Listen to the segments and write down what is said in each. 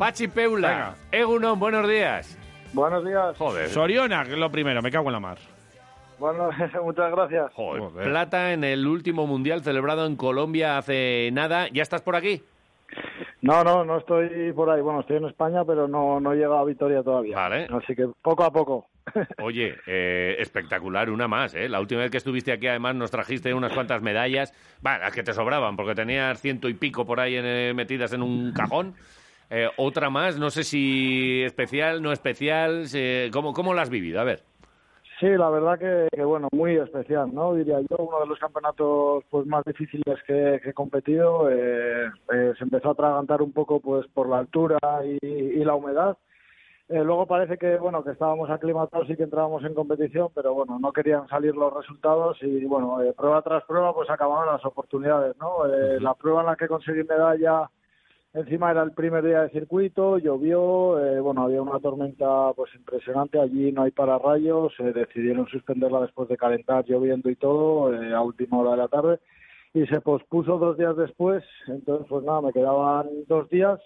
Pachi Peula, Egunon, buenos días. Buenos días. Joder. Soriona, que es lo primero, me cago en la mar. Bueno, muchas gracias. Joder, Joder. Plata en el último mundial celebrado en Colombia hace nada. ¿Ya estás por aquí? No, no, no estoy por ahí. Bueno, estoy en España, pero no, no he llegado a Vitoria todavía. Vale. Así que poco a poco. Oye, eh, espectacular, una más, ¿eh? La última vez que estuviste aquí, además, nos trajiste unas cuantas medallas. Va, las que te sobraban, porque tenías ciento y pico por ahí en, eh, metidas en un cajón. Eh, otra más, no sé si especial, no especial. eh, ¿cómo, ¿Cómo la has vivido? A ver. Sí, la verdad que, que, bueno, muy especial, ¿no? Diría yo, uno de los campeonatos pues más difíciles que, que he competido. Eh, eh, se empezó a atragantar un poco pues por la altura y, y la humedad. Eh, luego parece que bueno que estábamos aclimatados y que entrábamos en competición, pero bueno, no querían salir los resultados y bueno, prueba tras prueba pues acabaron las oportunidades, ¿no? Eh, La prueba en la que conseguí medalla encima era el primer día de circuito, llovió, eh, bueno, había una tormenta pues impresionante, allí no hay pararrayos, eh, decidieron suspenderla después de calentar, lloviendo y todo, eh, a última hora de la tarde y se pospuso dos días después, entonces pues nada, me quedaban dos días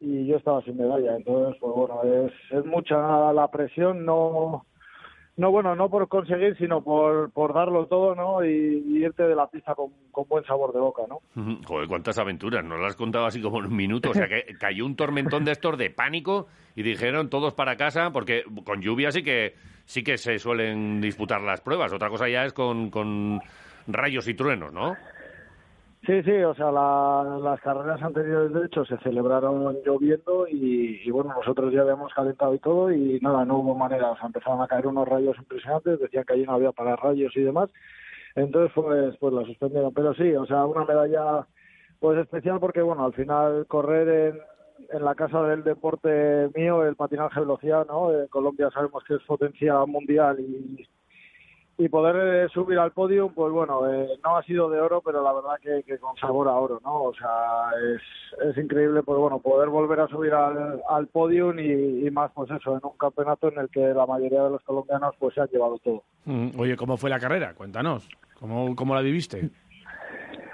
y yo estaba sin medalla. Entonces, pues bueno, es, es mucha la presión, no, no bueno, no por conseguir, sino por, por darlo todo, ¿no? Y, irte de la pista con, con buen sabor de boca, ¿no? Joder, cuántas aventuras, nos las has contado así como en un minuto. O sea, que cayó un tormentón de estos de pánico y dijeron todos para casa, porque con lluvia sí que, sí que se suelen disputar las pruebas. Otra cosa ya es con, con rayos y truenos, ¿no? Sí, sí, o sea, la- las carreras anteriores, de hecho, se celebraron lloviendo y, y, bueno, nosotros ya habíamos calentado y todo y nada, no hubo manera, o sea, empezaron a caer unos rayos impresionantes, decían que allí no había para rayos y demás, entonces pues, pues la suspendieron, pero sí, o sea, una medalla pues especial porque, bueno, al final correr en, en la casa del deporte mío, el patinaje de velocidad, ¿no? En Colombia sabemos que es potencia mundial y y poder eh, subir al podio, pues bueno, eh, no ha sido de oro, pero la verdad que, que con sabor a oro, ¿no? O sea, es, es increíble, pues bueno, poder volver a subir al, al podium y, y más, pues eso, en un campeonato en el que la mayoría de los colombianos pues se han llevado todo. Mm, Oye, ¿cómo fue la carrera? Cuéntanos. ¿Cómo, cómo la viviste?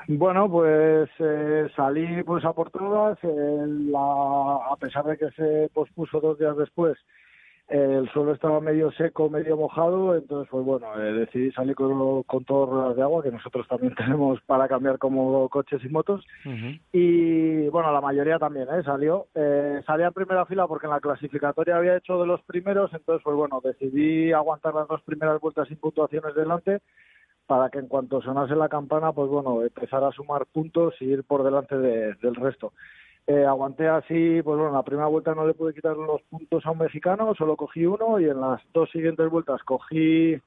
Bueno, pues eh, salí pues a por todas, la- a pesar de que se pospuso dos días después, el suelo estaba medio seco, medio mojado, entonces pues bueno, eh, decidí salir con, con todas ruedas de agua, que nosotros también tenemos para cambiar como coches y motos, y bueno, la mayoría también ¿eh? salió. Eh, salí en primera fila porque en la clasificatoria había hecho de los primeros, entonces pues bueno, decidí aguantar las dos primeras vueltas sin puntuaciones delante para que en cuanto sonase la campana, pues bueno, empezar a sumar puntos y ir por delante de- del resto. Eh, aguanté así, pues bueno, en la primera vuelta no le pude quitar los puntos a un mexicano, solo cogí uno y en las dos siguientes vueltas cogí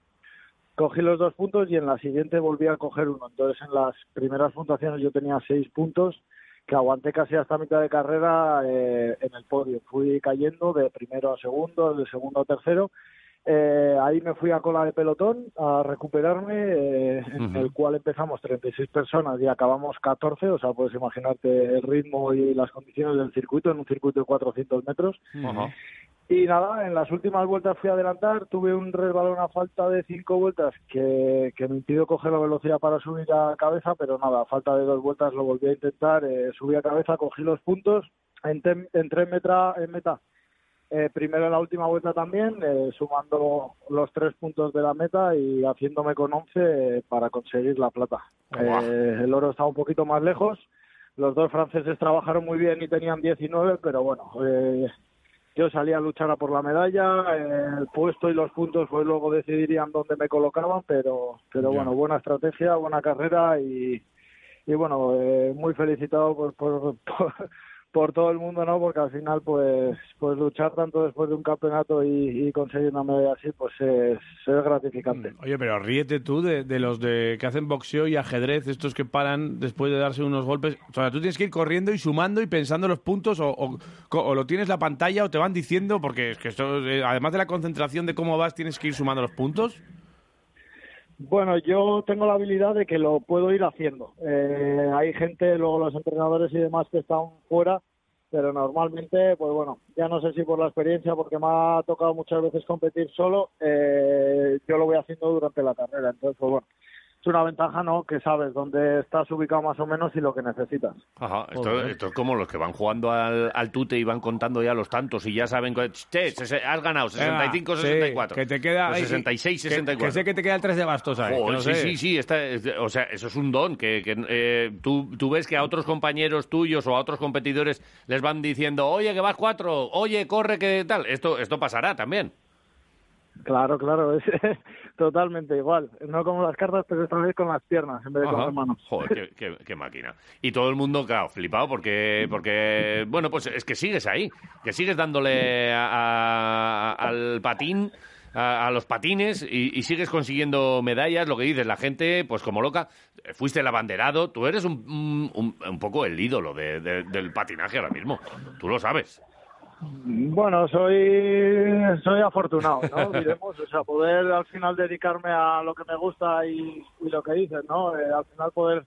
cogí los dos puntos y en la siguiente volví a coger uno. Entonces en las primeras puntuaciones yo tenía seis puntos que aguanté casi hasta mitad de carrera eh, en el podio. Fui cayendo de primero a segundo, de segundo a tercero. Eh, ahí me fui a cola de pelotón a recuperarme, eh, en el cual empezamos 36 personas y acabamos 14, o sea, puedes imaginarte el ritmo y las condiciones del circuito, en un circuito de 400 metros. Y nada, en las últimas vueltas fui a adelantar, tuve un resbalón a falta de cinco vueltas que, que me impidió coger la velocidad para subir a cabeza, pero nada, a falta de dos vueltas lo volví a intentar, eh, subí a cabeza, cogí los puntos, entré, entré en, meta, en meta. Eh, primero en la última vuelta también, eh, sumando los tres puntos de la meta y haciéndome con 11 eh, para conseguir la plata. Eh, el oro estaba un poquito más lejos, los dos franceses trabajaron muy bien y tenían 19, pero bueno, eh, yo salí a luchar a por la medalla, el puesto y los puntos pues luego decidirían dónde me colocaban, pero pero bueno, buena estrategia, buena carrera y, y bueno, eh, muy felicitado por, por, por, por todo el mundo, ¿no? Porque al final pues pues luchar tanto después de un campeonato y, conseguir una medalla así pues es, es gratificante. Oye, pero ríete tú de, los de que hacen boxeo y ajedrez, estos que paran después de darse unos golpes. O sea, tú tienes que ir corriendo y sumando y pensando los puntos o, o- o lo tienes la pantalla o te van diciendo, porque es que esto, eh, además de la concentración de cómo vas, tienes que ir sumando los puntos. Bueno, yo tengo la habilidad de que lo puedo ir haciendo. Eh, hay gente, luego los entrenadores y demás que están fuera, pero normalmente, pues bueno, ya no sé si por la experiencia, porque me ha tocado muchas veces competir solo, eh, yo lo voy haciendo durante la carrera. Entonces, pues bueno, es una ventaja, ¿no? Que sabes dónde estás ubicado más o menos y lo que necesitas. Ajá, esto, esto es como los que van jugando al, al tute y van contando ya los tantos y ya saben que che, se- has ganado 65, Venga, 64. sí, que te queda Pues ahí- 66, que- 64. Que, sé que te queda el 3 de bastos ahí. No sí, sé. sí, sí, esta es- o sea, eso es un don, que, que, eh, tú, tú ves que a otros compañeros tuyos o a otros competidores les van diciendo, oye, que vas cuatro, oye, corre, que tal. Esto, esto pasará también. Claro, claro, es totalmente igual. No como las cartas, pero esta vez con las piernas en vez de con las manos. Joder, qué, qué- qué máquina. Y todo el mundo, claro, flipado porque, porque, bueno, pues es que sigues ahí, que sigues dándole a- a- al patín, a, a los patines y, y sigues consiguiendo medallas, lo que dices, la gente, pues como loca, fuiste el abanderado, tú eres un, un, un- un poco el ídolo de- de- del patinaje ahora mismo, tú lo sabes. Bueno, soy soy afortunado, ¿no? Diremos, o sea, poder al final dedicarme a lo que me gusta y, y lo que dices, ¿no? Eh, al final poder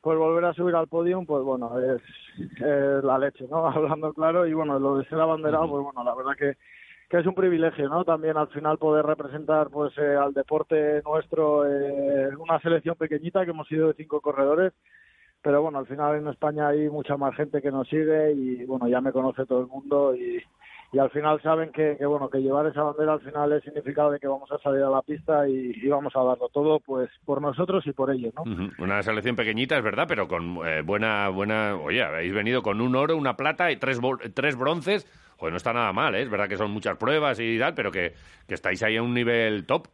pues volver a subir al podium, pues bueno, es, es la leche, ¿no? Hablando claro y bueno, lo de ser abanderado, pues bueno, la verdad que que es un privilegio, ¿no? También al final poder representar pues eh, al deporte nuestro, eh, una selección pequeñita que hemos sido de cinco corredores, pero bueno, al final en España hay mucha más gente que nos sigue y bueno, ya me conoce todo el mundo y, y al final saben que, que bueno, que llevar esa bandera al final es significado de que vamos a salir a la pista y, vamos a darlo todo pues por nosotros y por ellos, ¿no? Una selección pequeñita, es verdad, pero con eh, buena, buena. Oye, habéis venido con un oro, una plata y tres, tres bronces. Joder, no está nada mal, ¿eh? Es verdad que son muchas pruebas y tal, pero que, que estáis ahí a un nivel top.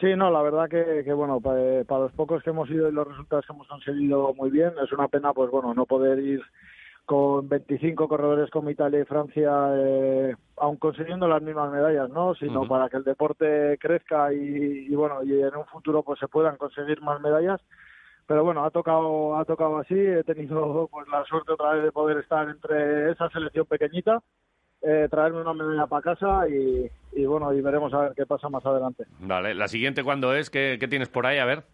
Sí, no, la verdad que, que bueno, pa- eh, para, los pocos que hemos ido y los resultados que hemos conseguido muy bien, es una pena, pues bueno, no poder ir con 25 corredores como Italia y Francia, eh, aun consiguiendo las mismas medallas, ¿no? Sino para que el deporte crezca y, y, bueno, y en un futuro pues se puedan conseguir más medallas. Pero bueno, ha tocado, ha tocado así. He tenido pues la suerte otra vez de poder estar entre esa selección pequeñita, eh, traerme una medalla para casa y, y bueno, y veremos a ver qué pasa más adelante. Vale, la siguiente, ¿cuándo es? ¿Qué, qué tienes por ahí? A ver.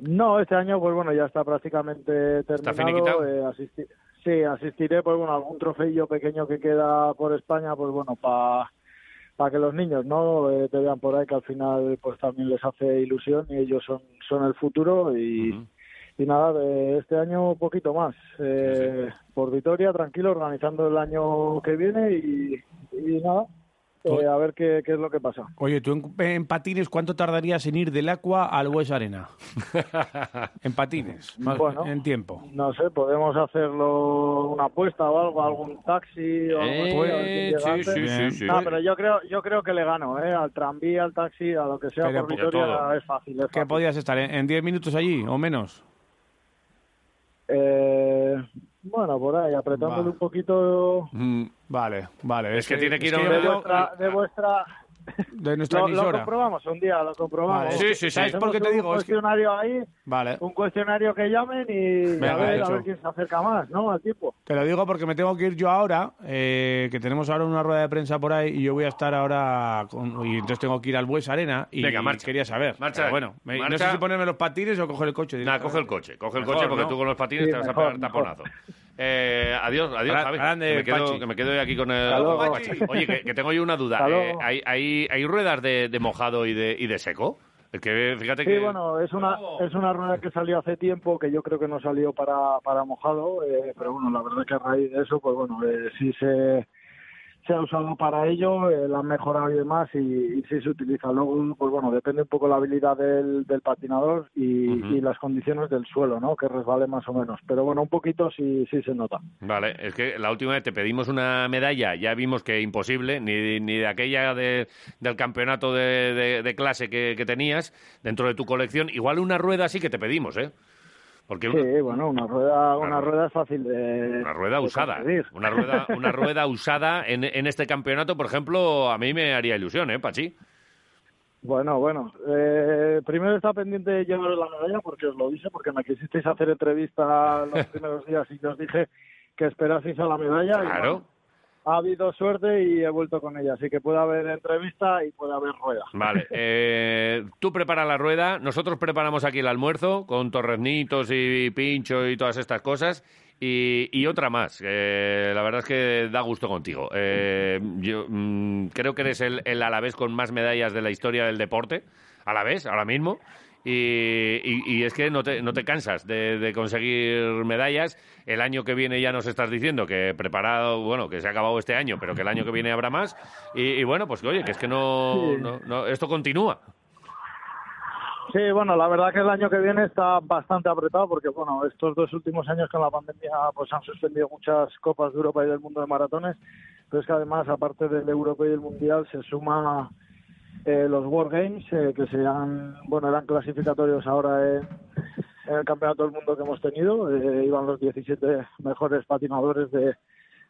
No, este año, pues bueno, ya está prácticamente terminado. finiquitado? Eh, asisti- sí, asistiré, pues bueno, algún trofeillo pequeño que queda por España, pues bueno, para para que los niños no Eh, te vean por ahí que al final pues también les hace ilusión y ellos son son el futuro y. y nada de este año un poquito más eh, por Vitoria tranquilo organizando el año que viene y, y nada eh, a ver qué, qué es lo que pasa Oye, tú en, en patines, ¿cuánto tardarías en ir del Aqua al West Arena? en patines, más- Bueno. en tiempo. no sé podemos hacerlo una apuesta o algo algún taxi o algo Eh, sí, sí, sí, sí. No, pero yo creo yo creo que le gano eh al tranvía al taxi a lo que sea Pero por Vitoria es fácil es ¿Qué fácil. podías estar? ¿En en 10 minutos allí o menos? Eh, bueno por ahí apretándole Va. un poquito Mm, Vale, vale. Es que tiene que ir es a un- de vuestra de vuestra de nuestra lo, lo emisora. comprobamos un día, lo comprobamos. Vale. Sí, sí, sí. ¿Sabes por qué te digo? Un Es que- cuestionario ahí, Vale. un cuestionario que llamen y Venga, a, ver, hecho. a ver quién se acerca más, ¿no? Al tiempo. Te lo digo porque me tengo que ir yo ahora, eh, que tenemos ahora una rueda de prensa por ahí y yo voy a estar ahora con- y entonces tengo que ir al Bues Arena y Venga, marcha. quería saber. Marcha. Pero bueno, me- no Marcha. sé si ponerme los patines o coger el coche. Nada, directamente. coge el coche, coge el Mejor, coche porque ¿no? tú con los patines Sí, te vas mejor, a pegar mejor. taponazo. Eh, adiós, adiós, Javi. grande, que, me quedo, que me quedo aquí con el... Oye, que, que tengo yo una duda. Eh. ¿hay, hay, ¿Hay ruedas de, de mojado y de, y de seco? Es que fíjate Sí, que... bueno, es una es una rueda que salió hace tiempo, que yo creo que no salió para, para mojado, eh, pero bueno, la verdad que a raíz de eso, pues bueno, eh, sí se, se ha usado para ello, eh, la han mejorado y demás, y, y sí se utiliza. Luego, pues bueno, depende un poco la habilidad del, del patinador y, y las condiciones del suelo, ¿no? Que resbale más o menos. Pero bueno, un poquito sí, sí se nota. Vale, es que la última vez te pedimos una medalla, ya vimos que imposible, ni, ni de aquella de- del campeonato de, de- de clase que, que tenías dentro de tu colección. Igual una rueda sí que te pedimos, ¿eh? Porque una, Sí, bueno, una rueda, una Una rueda es fácil de. una rueda de usada, conseguir. una rueda, una rueda usada en, en este campeonato, por ejemplo, a mí me haría ilusión, ¿eh, Pachi? Bueno, bueno. Eh, primero está pendiente de llevar la medalla porque os lo dije, porque me quisisteis hacer entrevista los primeros días y yo os dije que esperaseis a la medalla. y, Claro. bueno, ha habido suerte y he vuelto con ella, así que puede haber entrevista y puede haber rueda. Vale, eh, tú prepara la rueda, nosotros preparamos aquí el almuerzo con torreznitos y pincho y todas estas cosas. Y, y otra más, que la verdad es que da gusto contigo. Eh, yo mm, creo que eres el, el alavés con más medallas de la historia del deporte, alavés, ahora mismo. Y, y- y es que no te, no te cansas de, de conseguir medallas. El año que viene ya nos estás diciendo que preparado, bueno, que se ha acabado este año, pero que el año que viene habrá más. Y, y bueno, pues que oye, que es que no, no, no- esto continúa. Sí, bueno, la verdad que el año que viene está bastante apretado porque, bueno, estos dos últimos años con la pandemia pues han suspendido muchas copas de Europa y del mundo de maratones, pero es que además, aparte del Europeo y el Mundial, se suma eh, los World Games, eh, que se han, bueno, eran clasificatorios ahora en, en el Campeonato del Mundo que hemos tenido, eh, iban los 17 mejores patinadores de,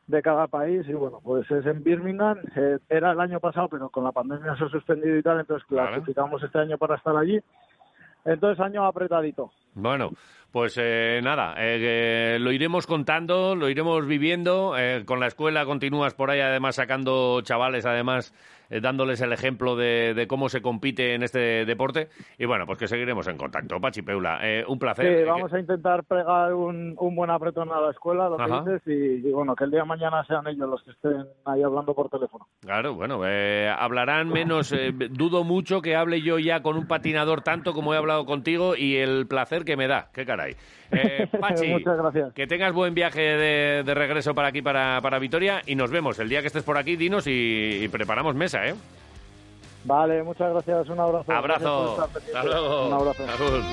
de cada país y bueno, pues es en Birmingham, eh, era el año pasado, pero con la pandemia se ha suspendido y tal, entonces clasificamos este año para estar allí. Entonces, año apretadito. Bueno, pues eh, nada, eh, que lo iremos contando, lo iremos viviendo. eh, con la escuela continúas por ahí, además, sacando chavales, además, eh, dándoles el ejemplo de, de cómo se compite en este deporte. Y bueno, pues que seguiremos en contacto. Pachi Peula, eh, un placer. Sí, vamos a intentar pegar un, un buen apretón a la escuela, lo que Ajá. dices, y, y bueno, que el día de mañana sean ellos los que estén ahí hablando por teléfono. Claro, bueno, hablarán menos. dudo mucho que hable yo ya con un patinador tanto como he hablado contigo y el placer que me da. Qué Eh, Pachi, Muchas gracias. que tengas buen viaje de, de regreso para aquí, para, para Vitoria, y nos vemos. El día que estés por aquí, dinos y, y preparamos mesa, ¿eh? Vale, muchas gracias, un abrazo. Abrazo. Hasta luego. Un abrazo. Salud.